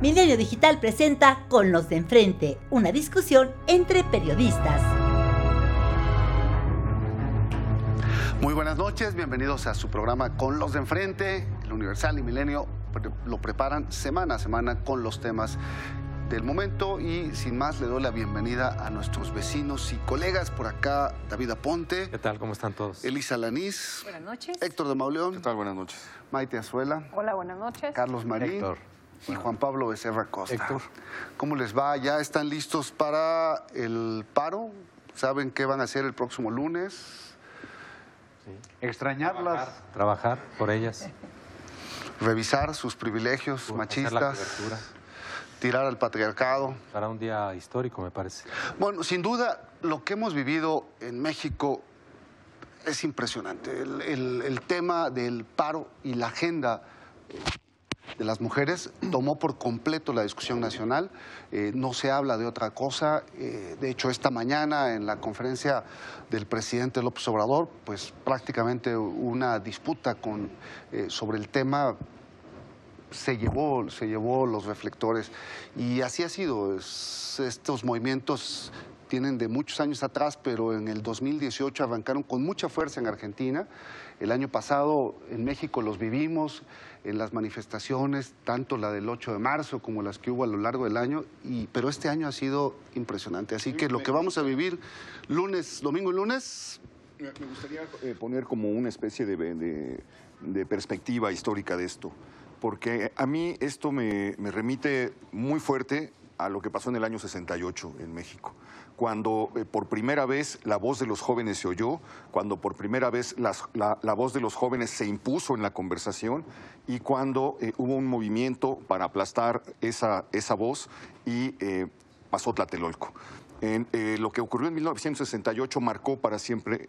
Milenio Digital presenta Con los de enfrente, una discusión entre periodistas. Muy buenas noches, bienvenidos a su programa Con los de enfrente. El Universal y Milenio lo preparan semana a semana con los temas del momento y sin más le doy la bienvenida a nuestros vecinos y colegas por acá, David Aponte. ¿Qué tal? ¿Cómo están todos? Elisa Lanís. Buenas noches. Héctor de Mauleón. ¿Qué tal? Buenas noches. Maite Azuela. Hola, buenas noches. Carlos Marín. Héctor. Y Juan Pablo Becerra Costa. Héctor. ¿Cómo les va? ¿Ya están listos para el paro? ¿Saben qué van a hacer el próximo lunes? Extrañarlas. Trabajar por ellas. Revisar sus privilegios machistas. Tirar al patriarcado. Para un día histórico, me parece. Bueno, sin duda, lo que hemos vivido en México es impresionante. El, el- el tema del paro y la agenda de las mujeres tomó por completo la discusión nacional. Eh, no se habla de otra cosa. Eh, de hecho, esta mañana en la conferencia del presidente López Obrador, pues prácticamente una disputa con, eh, sobre el tema se llevó, se llevó los reflectores. Y así ha sido. Es- estos movimientos tienen de muchos años atrás, pero en el 2018 arrancaron con mucha fuerza en Argentina. El año pasado en México los vivimos en las manifestaciones, tanto la del 8 de marzo como las que hubo a lo largo del año, y, pero este año ha sido impresionante. Así que lo que vamos a vivir lunes, domingo y lunes, Me gustaría eh, poner como una especie de, de- de perspectiva histórica de esto, porque a mí esto me, me remite muy fuerte a lo que pasó en el año 68 en México, cuando eh, por primera vez la voz de los jóvenes se oyó, cuando por primera vez la, la voz de los jóvenes se impuso en la conversación y cuando eh, hubo un movimiento para aplastar esa, esa voz y eh, pasó Tlatelolco. En, eh, lo que ocurrió en 1968 marcó para siempre,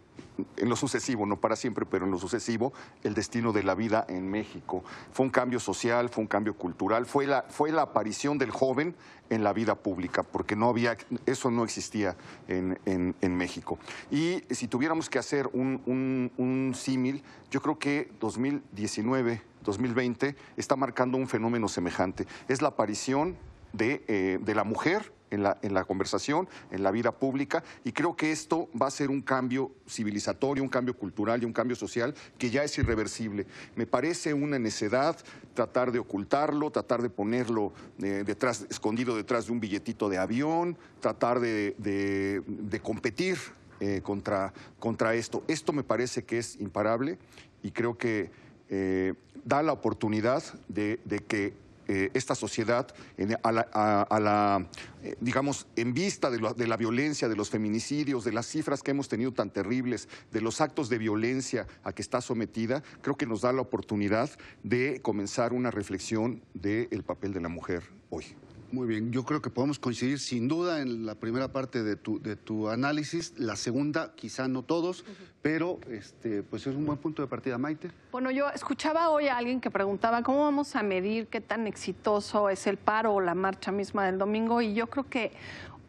en lo sucesivo, no para siempre, pero en lo sucesivo, el destino de la vida en México. Fue un cambio social, fue un cambio cultural, fue la, fue la aparición del joven en la vida pública, porque no había, eso no existía en, en- México. Y si tuviéramos que hacer un, un- un símil, yo creo que 2019, 2020 está marcando un fenómeno semejante. Es la aparición de, eh, de la mujer en la, en la conversación, en la vida pública, y creo que esto va a ser un cambio civilizatorio, un cambio cultural y un cambio social que ya es irreversible. Me parece una necedad tratar de ocultarlo, tratar de ponerlo eh, detrás, escondido detrás de un billetito de avión, tratar de, de- competir eh, contra, contra esto. Esto me parece que es imparable y creo que eh, da la oportunidad de, de que eh, esta sociedad, en- a la, eh, digamos, en vista de, de la violencia, de los feminicidios, de las cifras que hemos tenido tan terribles, de los actos de violencia a que está sometida, creo que nos da la oportunidad de comenzar una reflexión del papel de la mujer hoy. Muy bien, yo creo que podemos coincidir sin duda en la primera parte de tu, de tu análisis, la segunda quizá no todos, pero este, pues es un buen punto de partida, Maite. Bueno, yo escuchaba hoy a alguien que preguntaba cómo vamos a medir qué tan exitoso es el paro o la marcha misma del domingo y yo creo que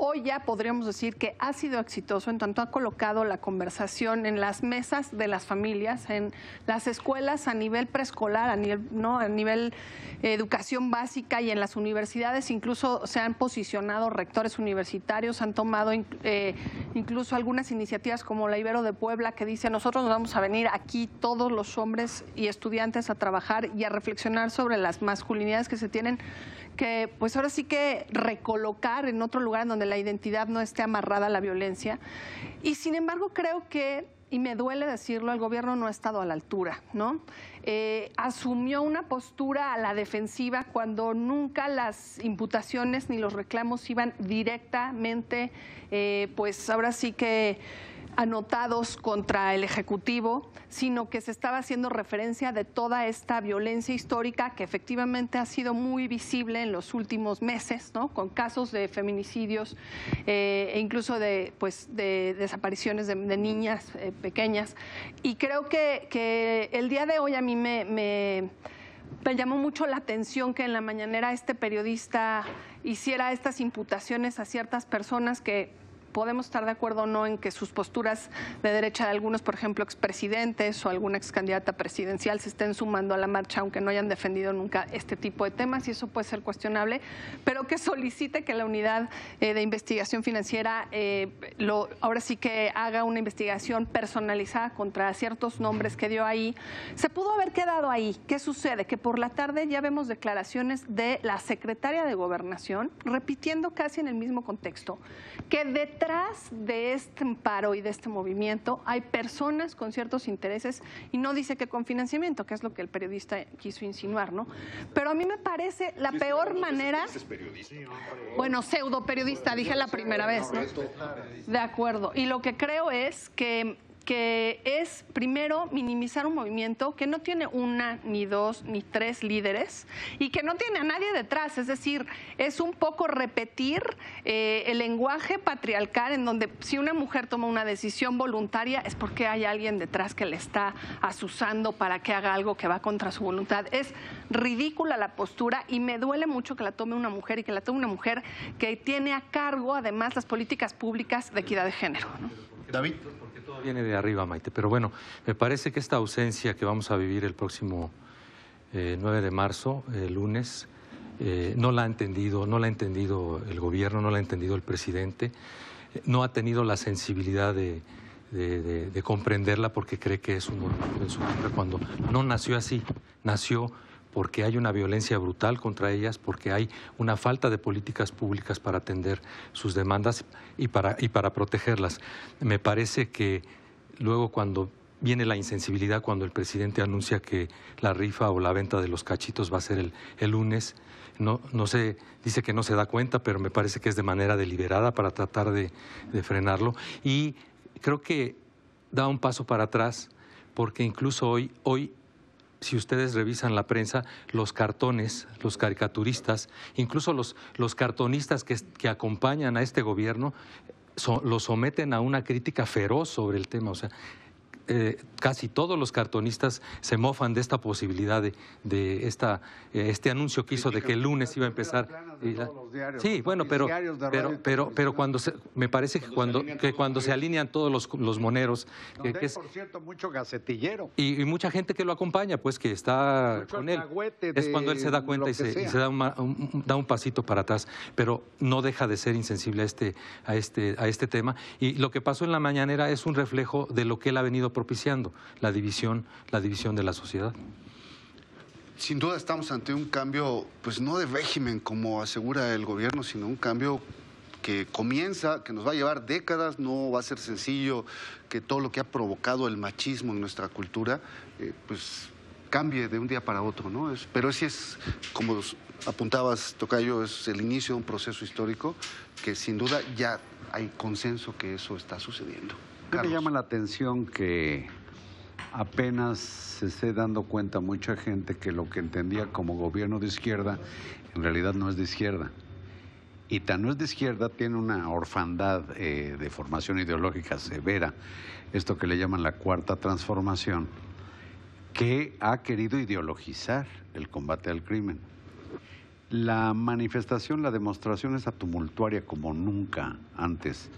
hoy ya podríamos decir que ha sido exitoso en tanto ha colocado la conversación en las mesas de las familias, en las escuelas a nivel preescolar, a nivel, ¿no? a nivel educación básica y en las universidades incluso se han posicionado rectores universitarios, han tomado eh, incluso algunas iniciativas como la Ibero de Puebla que dice nosotros nos vamos a venir aquí todos los hombres y estudiantes a trabajar y a reflexionar sobre las masculinidades que se tienen que pues ahora sí que recolocar en otro lugar donde la identidad no esté amarrada a la violencia. Y sin embargo creo que, y me duele decirlo, el gobierno no ha estado a la altura, ¿no? Eh, asumió una postura a la defensiva cuando nunca las imputaciones ni los reclamos iban directamente, eh, pues ahora sí que anotados contra el Ejecutivo, sino que se estaba haciendo referencia de toda esta violencia histórica que efectivamente ha sido muy visible en los últimos meses, ¿no? con casos de feminicidios eh, e incluso de, pues, de desapariciones de, niñas eh, pequeñas. Y creo que, que el día de hoy a mí me llamó mucho la atención que en la mañanera este periodista hiciera estas imputaciones a ciertas personas que podemos estar de acuerdo o no en que sus posturas de derecha de algunos, por ejemplo, expresidentes o alguna ex candidata presidencial se estén sumando a la marcha, aunque no hayan defendido nunca este tipo de temas, y eso puede ser cuestionable, pero que solicite que la unidad eh, de investigación financiera eh, lo, ahora sí que haga una investigación personalizada contra ciertos nombres que dio ahí. Se pudo haber quedado ahí. ¿Qué sucede? Que por la tarde ya vemos declaraciones de la secretaria de Gobernación repitiendo casi en el mismo contexto que detrás de este paro y de este movimiento hay personas con ciertos intereses y no dice que con financiamiento, que es lo que el periodista quiso insinuar, ¿no? Pero a mí me parece la peor manera. Bueno, pseudo periodista, dije la primera vez, ¿no? De acuerdo. Y lo que creo es que que es primero minimizar un movimiento que no tiene una, ni dos, ni tres líderes y que no tiene a nadie detrás. Es decir, es un poco repetir eh, el lenguaje patriarcal en donde si una mujer toma una decisión voluntaria es porque hay alguien detrás que le está asusando para que haga algo que va contra su voluntad. Es ridícula la postura y me duele mucho que la tome una mujer y que la tome una mujer que tiene a cargo además las políticas públicas de equidad de género. David viene de arriba, Maite. Pero bueno, me parece que esta ausencia que vamos a vivir el próximo 9 eh, de marzo, el lunes, eh, no la ha entendido, no la ha entendido el gobierno, no la ha entendido el presidente, no ha tenido la sensibilidad de, comprenderla porque cree que es un movimiento en su contra cuando no nació así, nació porque hay una violencia brutal contra ellas, porque hay una falta de políticas públicas para atender sus demandas y para, y para protegerlas. Me parece que luego cuando viene la insensibilidad, cuando el presidente anuncia que la rifa o la venta de los cachitos va a ser el, lunes, no, no sé, dice que no se da cuenta, pero me parece que es de manera deliberada para tratar de, de frenarlo. Y creo que da un paso para atrás, porque incluso hoy, hoy si ustedes revisan la prensa, los cartones, los caricaturistas, incluso los, los cartonistas que, que acompañan a este gobierno, lo someten a una crítica feroz sobre el tema. O sea, eh, casi todos los cartonistas se mofan de esta posibilidad de, de esta, eh, este anuncio que hizo de que el lunes iba a empezar. sí, bueno, pero, pero, pero, pero cuando se, me parece que cuando, que cuando se alinean todos los, los moneros. que, es, por cierto, mucho gacetillero. Y, mucha gente que lo acompaña, pues que está con él. Es cuando él se da cuenta y se, da, un, da un pasito para atrás, pero no deja de ser insensible a este, a, este, a este tema. Y lo que pasó en la mañanera es un reflejo de lo que él ha venido propiciando, la división, la división de la sociedad. Sin duda estamos ante un cambio, pues no de régimen como asegura el gobierno, sino un cambio que comienza, que nos va a llevar décadas, no va a ser sencillo, que todo lo que ha provocado el machismo en nuestra cultura, eh, pues cambie de un día para otro, ¿no? pero sí es, como apuntabas, Tocayo, es el inicio de un proceso histórico que sin duda ya hay consenso que eso está sucediendo. Me llama la atención que apenas se esté dando cuenta mucha gente que lo que entendía como gobierno de izquierda en realidad no es de izquierda. Y tan no es de izquierda, tiene una orfandad eh, de formación ideológica severa, esto que le llaman la cuarta transformación, que ha querido ideologizar el combate al crimen. La manifestación, la demostración esa tumultuaria como nunca antes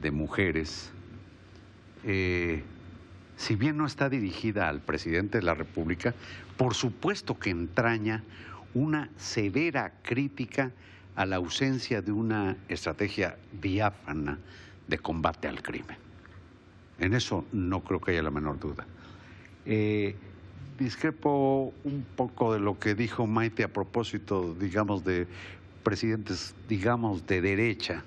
de mujeres, eh, si bien no está dirigida al presidente de la República, por supuesto que entraña una severa crítica a la ausencia de una estrategia diáfana de combate al crimen. En eso no creo que haya la menor duda. Eh, discrepo un poco de lo que dijo Maite a propósito, digamos, de presidentes, digamos, de derecha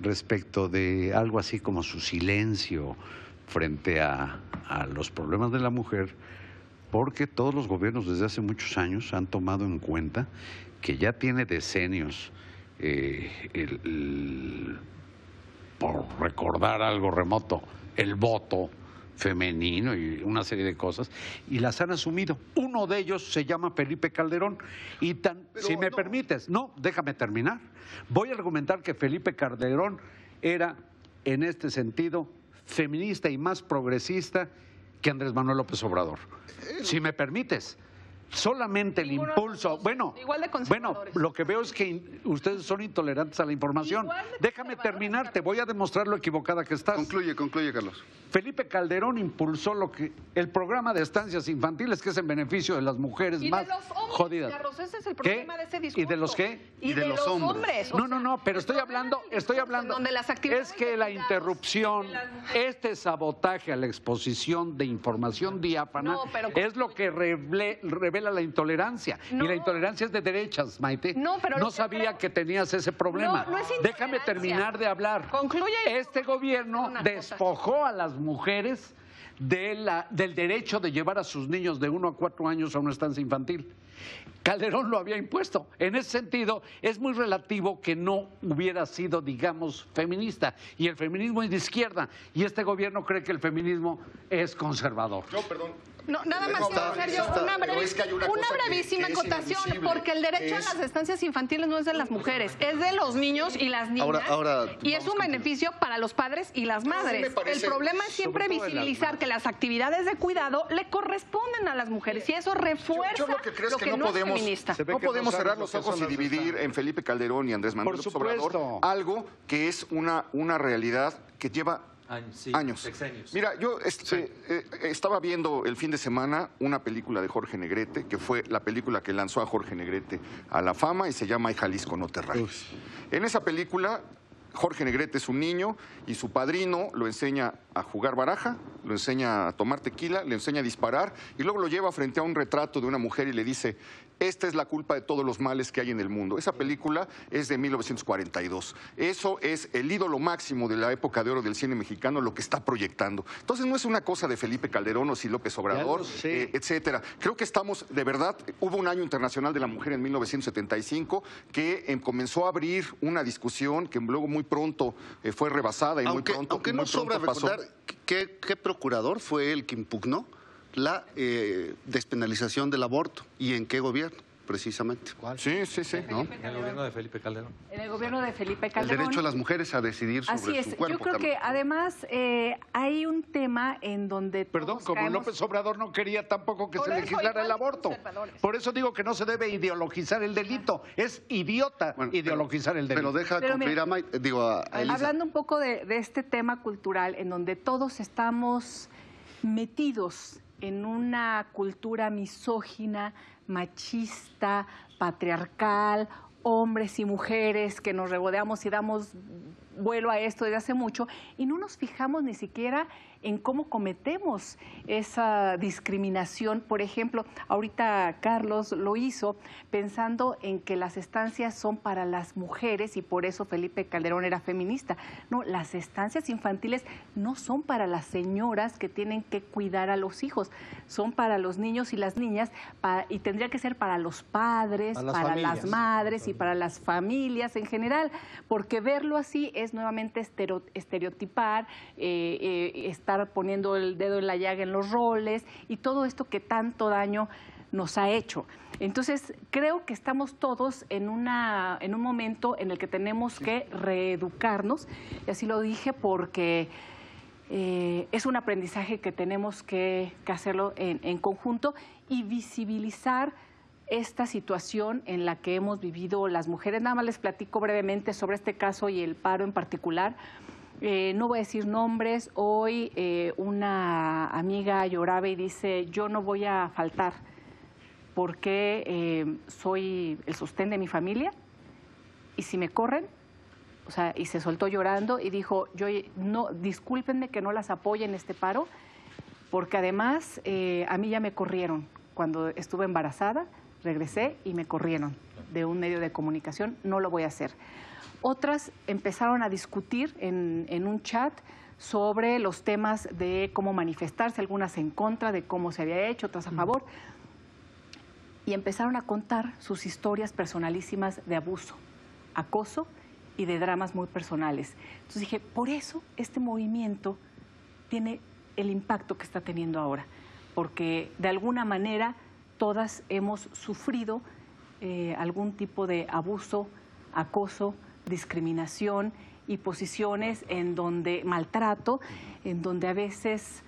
respecto de algo así como su silencio frente a, los problemas de la mujer, porque todos los gobiernos desde hace muchos años han tomado en cuenta que ya tiene decenios eh, por recordar algo remoto, el voto femenino y una serie de cosas, y las han asumido. Uno de ellos se llama Felipe Calderón. Y tan, si me permites, no, déjame terminar. Voy a argumentar que Felipe Calderón era, en este sentido, feminista y más progresista que Andrés Manuel López Obrador. Si me permites, solamente el impulso. Bueno, Igual de bueno, lo que veo es que in- ustedes son intolerantes a la información. De Déjame terminar, te voy a demostrar lo equivocada que estás. Concluye, concluye, Carlos. Felipe Calderón impulsó lo que el programa de estancias infantiles que es en beneficio de las mujeres Y más de los hombres, jodidas. Carlos, ese es el ¿Qué? problema de ese ¿Y discurso. de los qué? Y, de, los hombres. No, no, no, pero estoy hablando, estoy hablando. Donde las actividades Es que la interrupción, este sabotaje a la exposición de información diáfana No, pero- es lo que reble- la intolerancia. No. Y la intolerancia es de derechas, Maite. No, pero que sabía creo- que tenías ese problema. No, no es Déjame terminar de hablar. Concluye Este gobierno cosa. despojó a las mujeres de la- del derecho de llevar a sus niños de uno a cuatro años a una estancia infantil. Calderón lo había impuesto. En ese sentido, es muy relativo que no hubiera sido, digamos, feminista. Y el feminismo es de izquierda. Y este gobierno cree que el feminismo es conservador. No, perdón. No, nada más No, quiero está- hacer yo está- una, pero brevi- es que hay una una cosa que- brevísima que acotación, porque el derecho a las estancias infantiles no es de las mujeres, es de los niños y las niñas. Ahora- ahora y es un beneficio para los padres y las madres. parece- el problema es siempre visibilizar que las actividades de cuidado le corresponden a las mujeres y eso refuerza Yo, yo lo que creo es que, no, podemos, no cerrar los ojos y dividir en Felipe Calderón y Andrés Manuel Por López Obrador algo que es una, una realidad que lleva Años, sí, años. Mira, yo este, eh, estaba viendo el fin de semana una película de Jorge Negrete, que fue la película que lanzó a Jorge Negrete a la fama y se llama Ay Jalisco no te. En esa película, Jorge Negrete es un niño y su padrino lo enseña a jugar baraja, lo enseña a tomar tequila, le enseña a disparar y luego lo lleva frente a un retrato de una mujer y le dice, esta es la culpa de todos los males que hay en el mundo. Esa película es de 1942. Eso es el ídolo máximo de la época de oro del cine mexicano, lo que está proyectando. Entonces no es una cosa de Felipe Calderón o si López Obrador, eh, etcétera. Creo que estamos, de verdad, hubo un año internacional de la mujer en 1975 que em, comenzó a abrir una discusión que luego muy pronto eh, fue rebasada y Aunque, muy pronto, aunque muy no sobra pronto pasó. recordar qué, qué procurador fue el que impugnó la eh, despenalización del aborto y en qué gobierno, precisamente. Sí, sí, sí. ¿no? En el gobierno de Felipe Calderón. En el gobierno de Felipe El Calderón. derecho de las mujeres a decidir sobre Así es. su cuerpo. Yo creo Carlos. que además eh, hay un tema en donde Perdón, todos como caemos- López Obrador no quería tampoco que Por se legislara el aborto. Por eso digo que no se debe ideologizar el delito. Es idiota Bueno, ideologizar el delito. Pero deja Pero mira, a, Mai- digo, a, a Elisa. Hablando un poco de, de este tema cultural en donde todos estamos metidos en una cultura misógina, machista, patriarcal, hombres y mujeres que nos regodeamos y damos vuelo a esto desde hace mucho y no nos fijamos ni siquiera en cómo cometemos esa discriminación. Por ejemplo, ahorita Carlos lo hizo pensando en que las estancias son para las mujeres y por eso Felipe Calderón era feminista. No, las estancias infantiles no son para las señoras que tienen que cuidar a los hijos, son para los niños y las niñas y tendría que ser para los padres, Para las para las familias. madres y para las familias en general, porque verlo así es nuevamente estereo- estereotipar, eh, eh, poniendo el dedo en la llaga en los roles y todo esto que tanto daño nos ha hecho. Entonces, creo que estamos todos en, una, en un momento en el que tenemos que reeducarnos, y así lo dije porque eh, es un aprendizaje que tenemos que, que hacerlo en, en conjunto y visibilizar esta situación en la que hemos vivido las mujeres. Nada más les platico brevemente sobre este caso y el paro en particular. Eh, no voy a decir nombres. Hoy eh, una amiga lloraba y dice, yo no voy a faltar porque eh, soy el sostén de mi familia y si me corren, o sea, y se soltó llorando y dijo, yo no, discúlpenme que no las apoye en este paro, porque además eh, a mí ya me corrieron cuando estuve embarazada, regresé y me corrieron de un medio de comunicación, no lo voy a hacer. Otras empezaron a discutir en, en un chat sobre los temas de cómo manifestarse, algunas en contra de cómo se había hecho, otras a favor, y empezaron a contar sus historias personalísimas de abuso, acoso y de dramas muy personales. Entonces dije, por eso este movimiento tiene el impacto que está teniendo ahora, porque de alguna manera todas hemos sufrido eh, algún tipo de abuso, acoso, discriminación y posiciones en donde maltrato, en donde a veces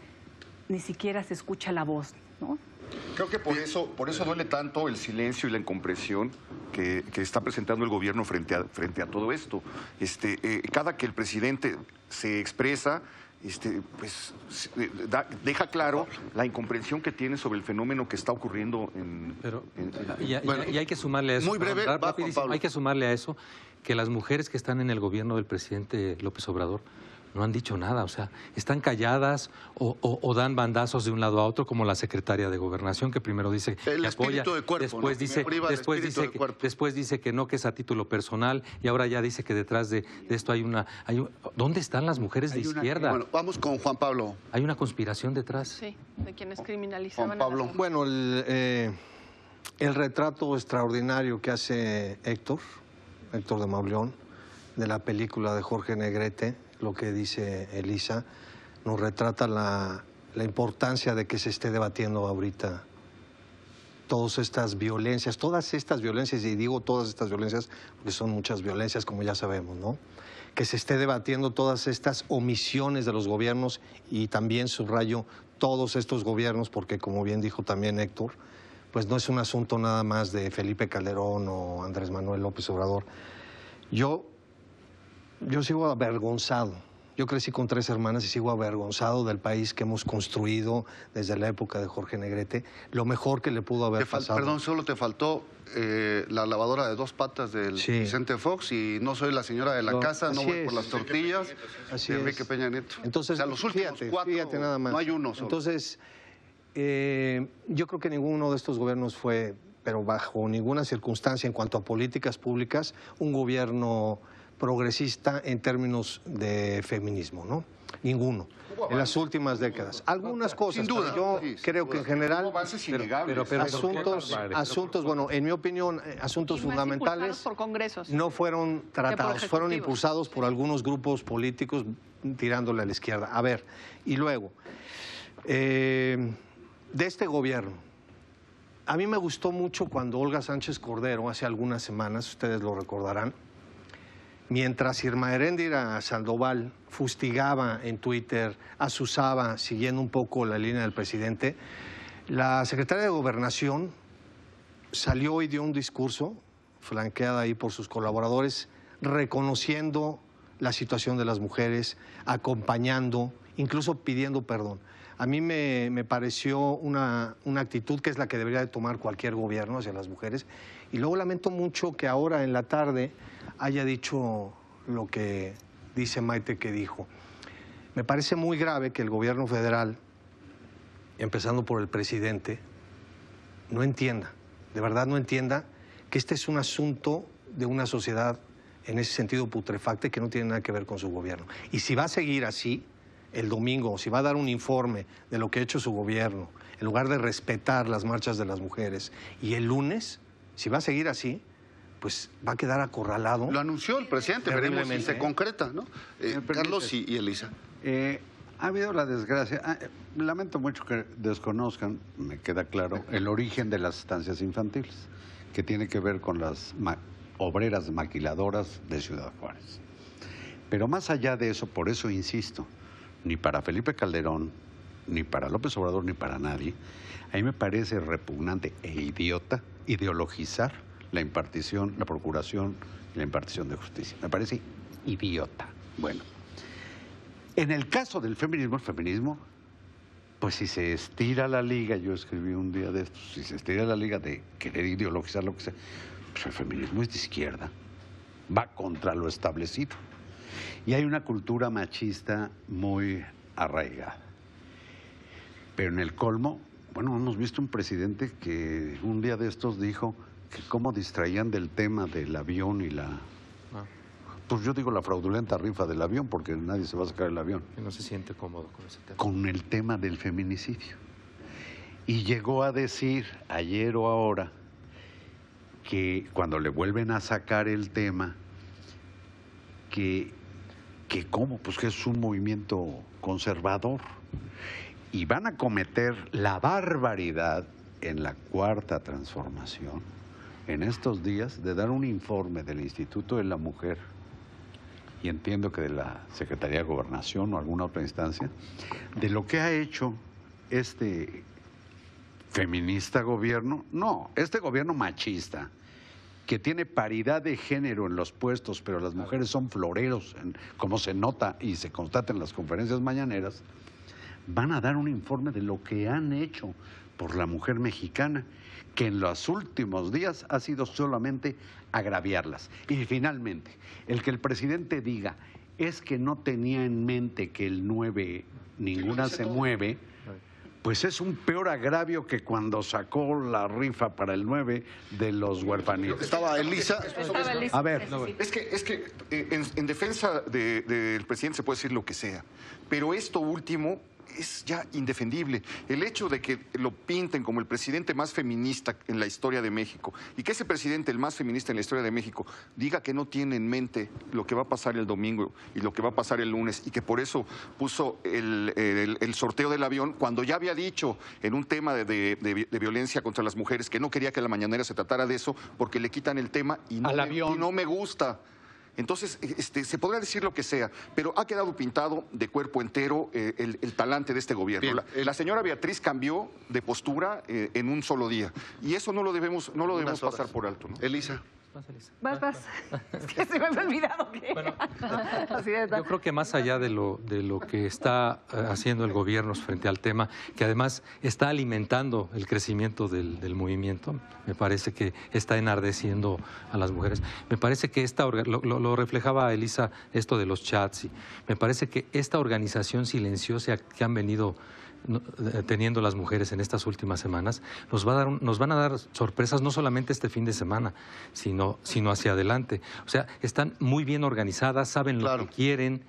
ni siquiera se escucha la voz, ¿no? Creo que por eso, por eso duele tanto el silencio y la incompresión que, que está presentando el gobierno frente a, frente a todo esto. Este, eh, cada que el presidente se expresa, este, pues eh, da- deja claro la incomprensión que tiene sobre el fenómeno que está ocurriendo en. Pero en- en- y, Bueno, y hay que sumarle a eso. muy breve, va, Juan Pablo. hay que sumarle a eso que las mujeres que están en el gobierno del presidente López Obrador no han dicho nada, o sea, están calladas o, o- o dan bandazos de un lado a otro, como la secretaria de Gobernación, que primero dice El que apoya, de cuerpo, después ¿no? dice, después espíritu dice, de que, cuerpo. después dice que no, que es a título personal, y ahora ya dice que detrás de, de esto hay una, hay un- ¿dónde están las mujeres de una- izquierda? Bueno, vamos con Juan Pablo. hay una conspiración detrás. Sí, de quienes criminalizaban Juan a las Pablo. Bueno, el, eh, el retrato extraordinario que hace Héctor, Héctor de Mauleón, de la película de Jorge Negrete, lo que dice Elisa, nos retrata la, la importancia de que se esté debatiendo ahorita todas estas violencias, todas estas violencias, y digo todas estas violencias porque son muchas violencias, como ya sabemos, ¿no? Que se esté debatiendo todas estas omisiones de los gobiernos y también subrayo todos estos gobiernos, porque como bien dijo también Héctor, pues no es un asunto nada más de Felipe Calderón o Andrés Manuel López Obrador. Yo, yo sigo avergonzado. Yo crecí con tres hermanas y sigo avergonzado del país que hemos construido desde la época de Jorge Negrete. Lo mejor que le pudo haber pasado. perdón, solo te faltó eh, la lavadora de dos patas del Sí. Vicente Fox y no soy la señora de la No, casa, no voy por las tortillas. Así de es. Enrique Peña Nieto. Entonces, o sea, los últimos fíjate, cuatro, fíjate nada más. no hay uno solo. Entonces, eh, yo creo que ninguno de estos gobiernos fue, pero bajo ninguna circunstancia en cuanto a políticas públicas, un gobierno progresista en términos de feminismo, ¿no? Ninguno. En las últimas décadas. Algunas cosas, Sin duda, pero yo creo que en general... Innegables. pero- pero- Asuntos, asuntos, bueno, en mi opinión, eh, asuntos fundamentales impulsados por congresos. no fueron tratados, fueron impulsados por algunos grupos políticos tirándole a la izquierda. A ver, y luego, eh, de este gobierno, a mí me gustó mucho cuando Olga Sánchez Cordero, hace algunas semanas, ustedes lo recordarán, mientras Irma Heréndira Sandoval fustigaba en Twitter, asusaba, siguiendo un poco la línea del presidente, la secretaria de Gobernación salió y dio un discurso, flanqueada ahí por sus colaboradores, reconociendo la situación de las mujeres, acompañando, incluso pidiendo perdón. A mí me, me pareció una, una actitud que es la que debería de tomar cualquier gobierno hacia las mujeres. Y luego lamento mucho que ahora en la tarde haya dicho lo que dice Maite que dijo. Me parece muy grave que el gobierno federal, empezando por el presidente, no entienda, de verdad no entienda que este es un asunto de una sociedad en ese sentido putrefacta que no tiene nada que ver con su gobierno. Y si va a seguir así, el domingo, si va a dar un informe de lo que ha hecho su gobierno, en lugar de respetar las marchas de las mujeres, y el lunes, si va a seguir así, pues va a quedar acorralado. Lo anunció el presidente, veremos si se ¿eh? concreta, ¿no? Eh. Carlos y, y Elisa. Eh, ha habido la desgracia. ah, lamento mucho que desconozcan, me queda claro, el origen de las estancias infantiles, que tiene que ver con las ma- obreras maquiladoras de Ciudad Juárez. Pero más allá de eso, por eso insisto, ni para Felipe Calderón, ni para López Obrador, ni para nadie, a mí me parece repugnante e idiota ideologizar la impartición, la procuración y la impartición de justicia. Me parece idiota. Bueno, en el caso del feminismo, el feminismo, pues si se estira la liga, yo escribí un día de estos, si se estira la liga de querer ideologizar lo que sea, pues el feminismo es de izquierda, va contra lo establecido. Y hay una cultura machista muy arraigada. Pero en el colmo, bueno, hemos visto un presidente que un día de estos dijo que cómo distraían del tema del avión y la... Ah, Pues yo digo la fraudulenta rifa del avión, porque nadie se va a sacar el avión que no se siente cómodo con ese tema. con el tema del feminicidio. Y llegó a decir ayer o ahora que cuando le vuelven a sacar el tema, que, que cómo, pues que es un movimiento conservador. Y van a cometer la barbaridad en la cuarta transformación, en estos días, de dar un informe del Instituto de la Mujer y entiendo que de la Secretaría de Gobernación o alguna otra instancia, de lo que ha hecho este feminista gobierno. No, este gobierno machista, que tiene paridad de género en los puestos, pero las mujeres son floreros, en- como se nota y se constata en las conferencias mañaneras, van a dar un informe de lo que han hecho por la mujer mexicana, que en los últimos días ha sido solamente agraviarlas. Y finalmente, el que el presidente diga es que no tenía en mente que el 9 ninguna se mueve, pues es un peor agravio que cuando sacó la rifa para el 9 de los huerfanitos. Estaba Elisa. Estaba. A ver. Es que, es que eh, en, en defensa de- del presidente se puede decir lo que sea, pero esto último es ya indefendible. El hecho de que lo pinten como el presidente más feminista en la historia de México y que ese presidente, el más feminista en la historia de México, diga que no tiene en mente lo que va a pasar el domingo y lo que va a pasar el lunes y que por eso puso el, el- el sorteo del avión cuando ya había dicho en un tema de, de- de- de violencia contra las mujeres que no quería que la mañanera se tratara de eso porque le quitan el tema y no, Al me, avión. y no me gusta. Entonces, este, se podrá decir lo que sea, pero ha quedado pintado de cuerpo entero eh, el, el talante de este gobierno. Bien, la, señora Beatriz cambió de postura eh, en un solo día y eso no lo debemos, no lo debemos horas. pasar por alto. ¿no? Elisa. Vas, vas. Es que se me había olvidado que. Así de Yo creo que más allá de lo, de lo que está eh, haciendo el gobierno frente al tema, que además está alimentando el crecimiento del, del movimiento, me parece que está enardeciendo a las mujeres. Me parece que esta, lo, lo- reflejaba Elisa esto de los chats, y me parece que esta organización silenciosa que han venido teniendo las mujeres en estas últimas semanas, nos, va a dar un- nos van a dar sorpresas no solamente este fin de semana, sino, sino hacia adelante. O sea, están muy bien organizadas, saben Claro. lo que quieren,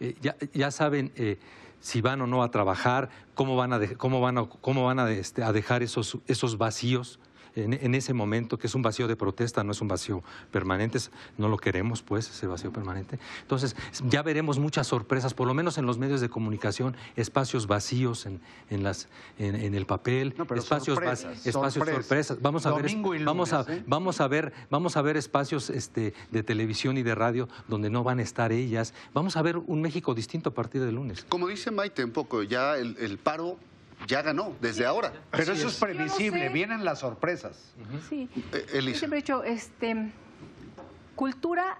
eh, ya, ya saben eh, si van o no a trabajar, cómo van a, de- cómo van a, cómo van a, este, a dejar esos, esos vacíos. En, en ese momento, que es un vacío de protesta, no es un vacío permanente, es- no lo queremos, pues, ese vacío permanente. Entonces, ya veremos muchas sorpresas, por lo menos en los medios de comunicación, espacios vacíos en, en, las, en, en el papel, No, pero espacios, va- sorpresas, espacios sorpresas. sorpresas. Vamos a Domingo y ver, vamos a, ¿eh? vamos a ver, vamos a ver espacios este, de televisión y de radio donde no van a estar ellas. Vamos a ver un México distinto a partir del lunes. Como dice Maite un poco, ya el, el paro ya ganó desde ahora. pero eso es previsible, sé. vienen las sorpresas. Sí. Eh, Yo siempre he dicho, este, cultura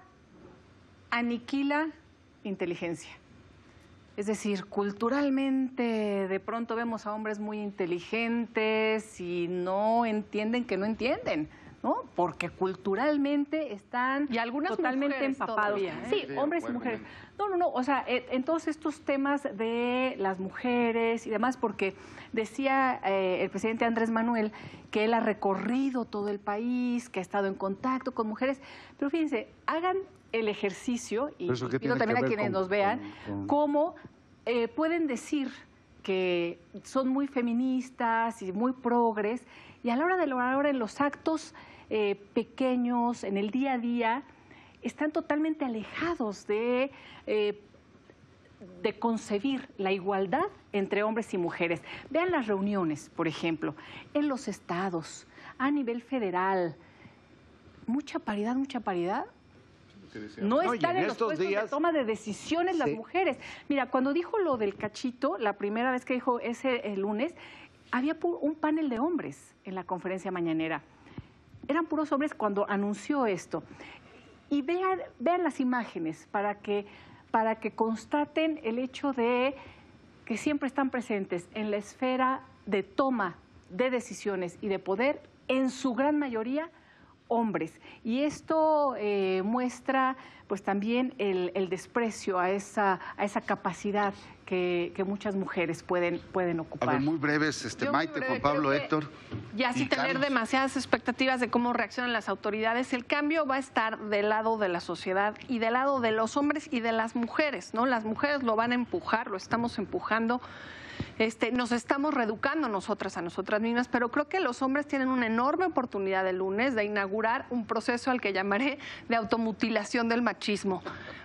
aniquila inteligencia. Es decir, culturalmente de pronto vemos a hombres muy inteligentes y no entienden que no entienden, ¿no? Porque culturalmente están Y algunas totalmente mujeres empapados. todavía, ¿eh? Sí, Sí, hombres y mujeres. No, no, no, o sea, eh, en todos estos temas de las mujeres y demás, porque decía eh, el presidente Andrés Manuel que él ha recorrido todo el país, que ha estado en contacto con mujeres, pero fíjense, hagan el ejercicio, y, ¿Pero eso y qué pido también a quienes con- nos vean, con- con- cómo eh, pueden decir que son muy feministas y muy progres, y a la hora de la hora en los actos eh, pequeños, en el día a día, están totalmente alejados de, eh, de concebir la igualdad entre hombres y mujeres. Vean las reuniones, por ejemplo, en los estados, a nivel federal. Mucha paridad, mucha paridad. No están en en, los estos puestos de días- toma de decisiones las mujeres. Mira, cuando dijo lo del cachito, la primera vez que dijo ese el lunes, había un panel de hombres en la conferencia mañanera. Eran puros hombres cuando anunció esto. Y vean, vean las imágenes para que, para que constaten el hecho de que siempre están presentes en la esfera de toma de decisiones y de poder, en su gran mayoría, hombres. Y esto eh, muestra pues también el, el desprecio a esa, a esa capacidad que, que muchas mujeres pueden, pueden A ocupar. ver, muy breves, este, Yo Maite, breve, Juan Pablo, Héctor. Ya y sin tener Carlos. demasiadas expectativas de cómo reaccionan las autoridades, el cambio va a estar del lado de la sociedad y del lado de los hombres y de las mujeres, ¿no? Las mujeres lo van a empujar, lo estamos empujando. Este, nos estamos reeducando nosotras a nosotras mismas, pero creo que los hombres tienen una enorme oportunidad el lunes de inaugurar un proceso al que llamaré de automutilación del machismo.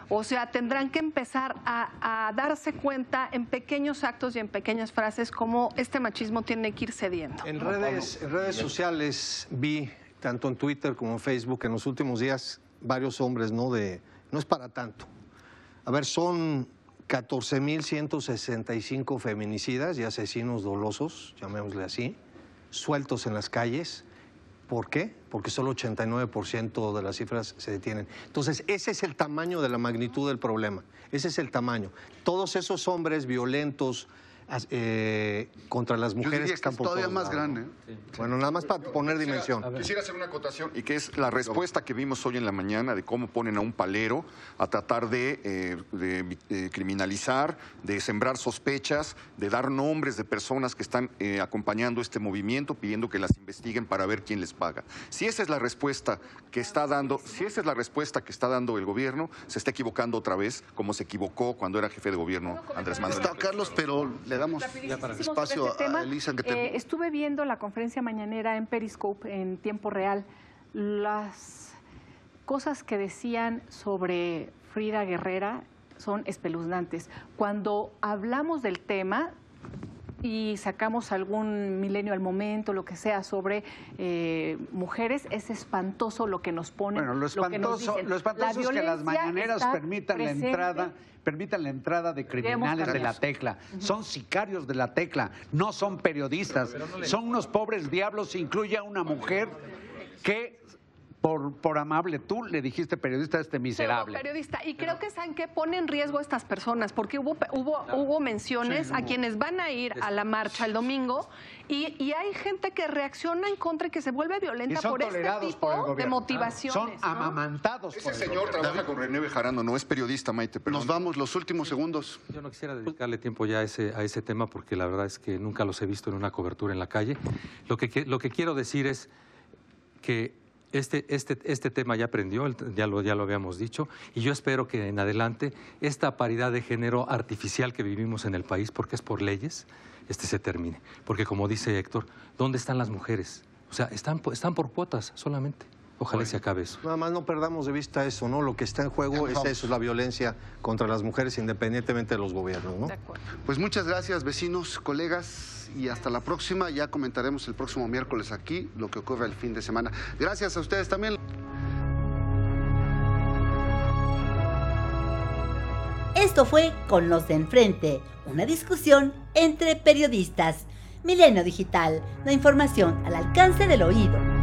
O sea, tendrán que empezar a, a darse cuenta en pequeños actos y en pequeñas frases cómo este machismo tiene que ir cediendo. En redes, en redes sociales vi, tanto en Twitter como en Facebook, en los últimos días, varios hombres, ¿no? De, no es para tanto. A ver, son 14.165 feminicidas y asesinos dolosos, llamémosle así. sueltos en las calles. ¿Por qué? Porque solo 89% de las cifras se detienen. Entonces, ese es el tamaño de la magnitud del problema. Ese es el tamaño. Todos esos hombres violentos, eh, contra las mujeres que están todavía más grande. Bueno, nada más para poner dimensión. Quisiera hacer una acotación y que es la respuesta que vimos hoy en la mañana de cómo ponen a un palero a tratar de, eh, criminalizar, de sembrar sospechas, de dar nombres de personas que están eh, acompañando este movimiento, pidiendo que las investiguen para ver quién les paga. Si esa es la respuesta que está dando, si esa es la respuesta que está dando el gobierno, se está equivocando otra vez, como se equivocó cuando era jefe de gobierno Andrés Manuel. Está Carlos, pero le damos espacio este a Elisa que eh, estuve viendo la conferencia mañanera en Periscope en tiempo real. Las cosas que decían sobre Frida Guerrera son espeluznantes. Cuando hablamos del tema, y sacamos algún milenio al momento, lo que sea, sobre eh, mujeres, es espantoso lo que nos ponen. Bueno, lo espantoso, lo, espantoso es que las mañaneras permitan la entrada permitan la entrada de criminales de la tecla. Son sicarios de la tecla, no son periodistas. son unos pobres diablos, incluye a una mujer que por, por amable, tú le dijiste periodista a este miserable. periodista, y creo que saben que pone en riesgo a estas personas, porque hubo, hubo, hubo menciones a quienes van a ir a la marcha el domingo, y, y, hay gente que reacciona en contra y que se vuelve violenta por este tipo de motivaciones. Son amamantados Ese señor trabaja con René Bejarano, no es periodista, Maite. Pero Nos vamos, los últimos segundos. Yo no quisiera dedicarle tiempo ya a ese, a ese tema, porque la verdad es que nunca los he visto en una cobertura en la calle. Lo que, lo que quiero decir es que este, este, este tema ya aprendió, ya lo, ya lo habíamos dicho, y yo espero que en adelante esta paridad de género artificial que vivimos en el país, porque es por leyes, este se termine. Porque como dice Héctor, ¿dónde están las mujeres? O sea, están, están por cuotas solamente. Ojalá se acabe eso. Nada más no perdamos de vista eso, ¿no? Lo que está en juego es eso, es la violencia contra las mujeres independientemente de los gobiernos, ¿no? De acuerdo. Pues muchas gracias, vecinos, colegas, y hasta la próxima. Ya comentaremos el próximo miércoles aquí lo que ocurre el fin de semana. Gracias a ustedes también. Esto fue Con los de enfrente, una discusión entre periodistas. Milenio Digital, la información al alcance del oído.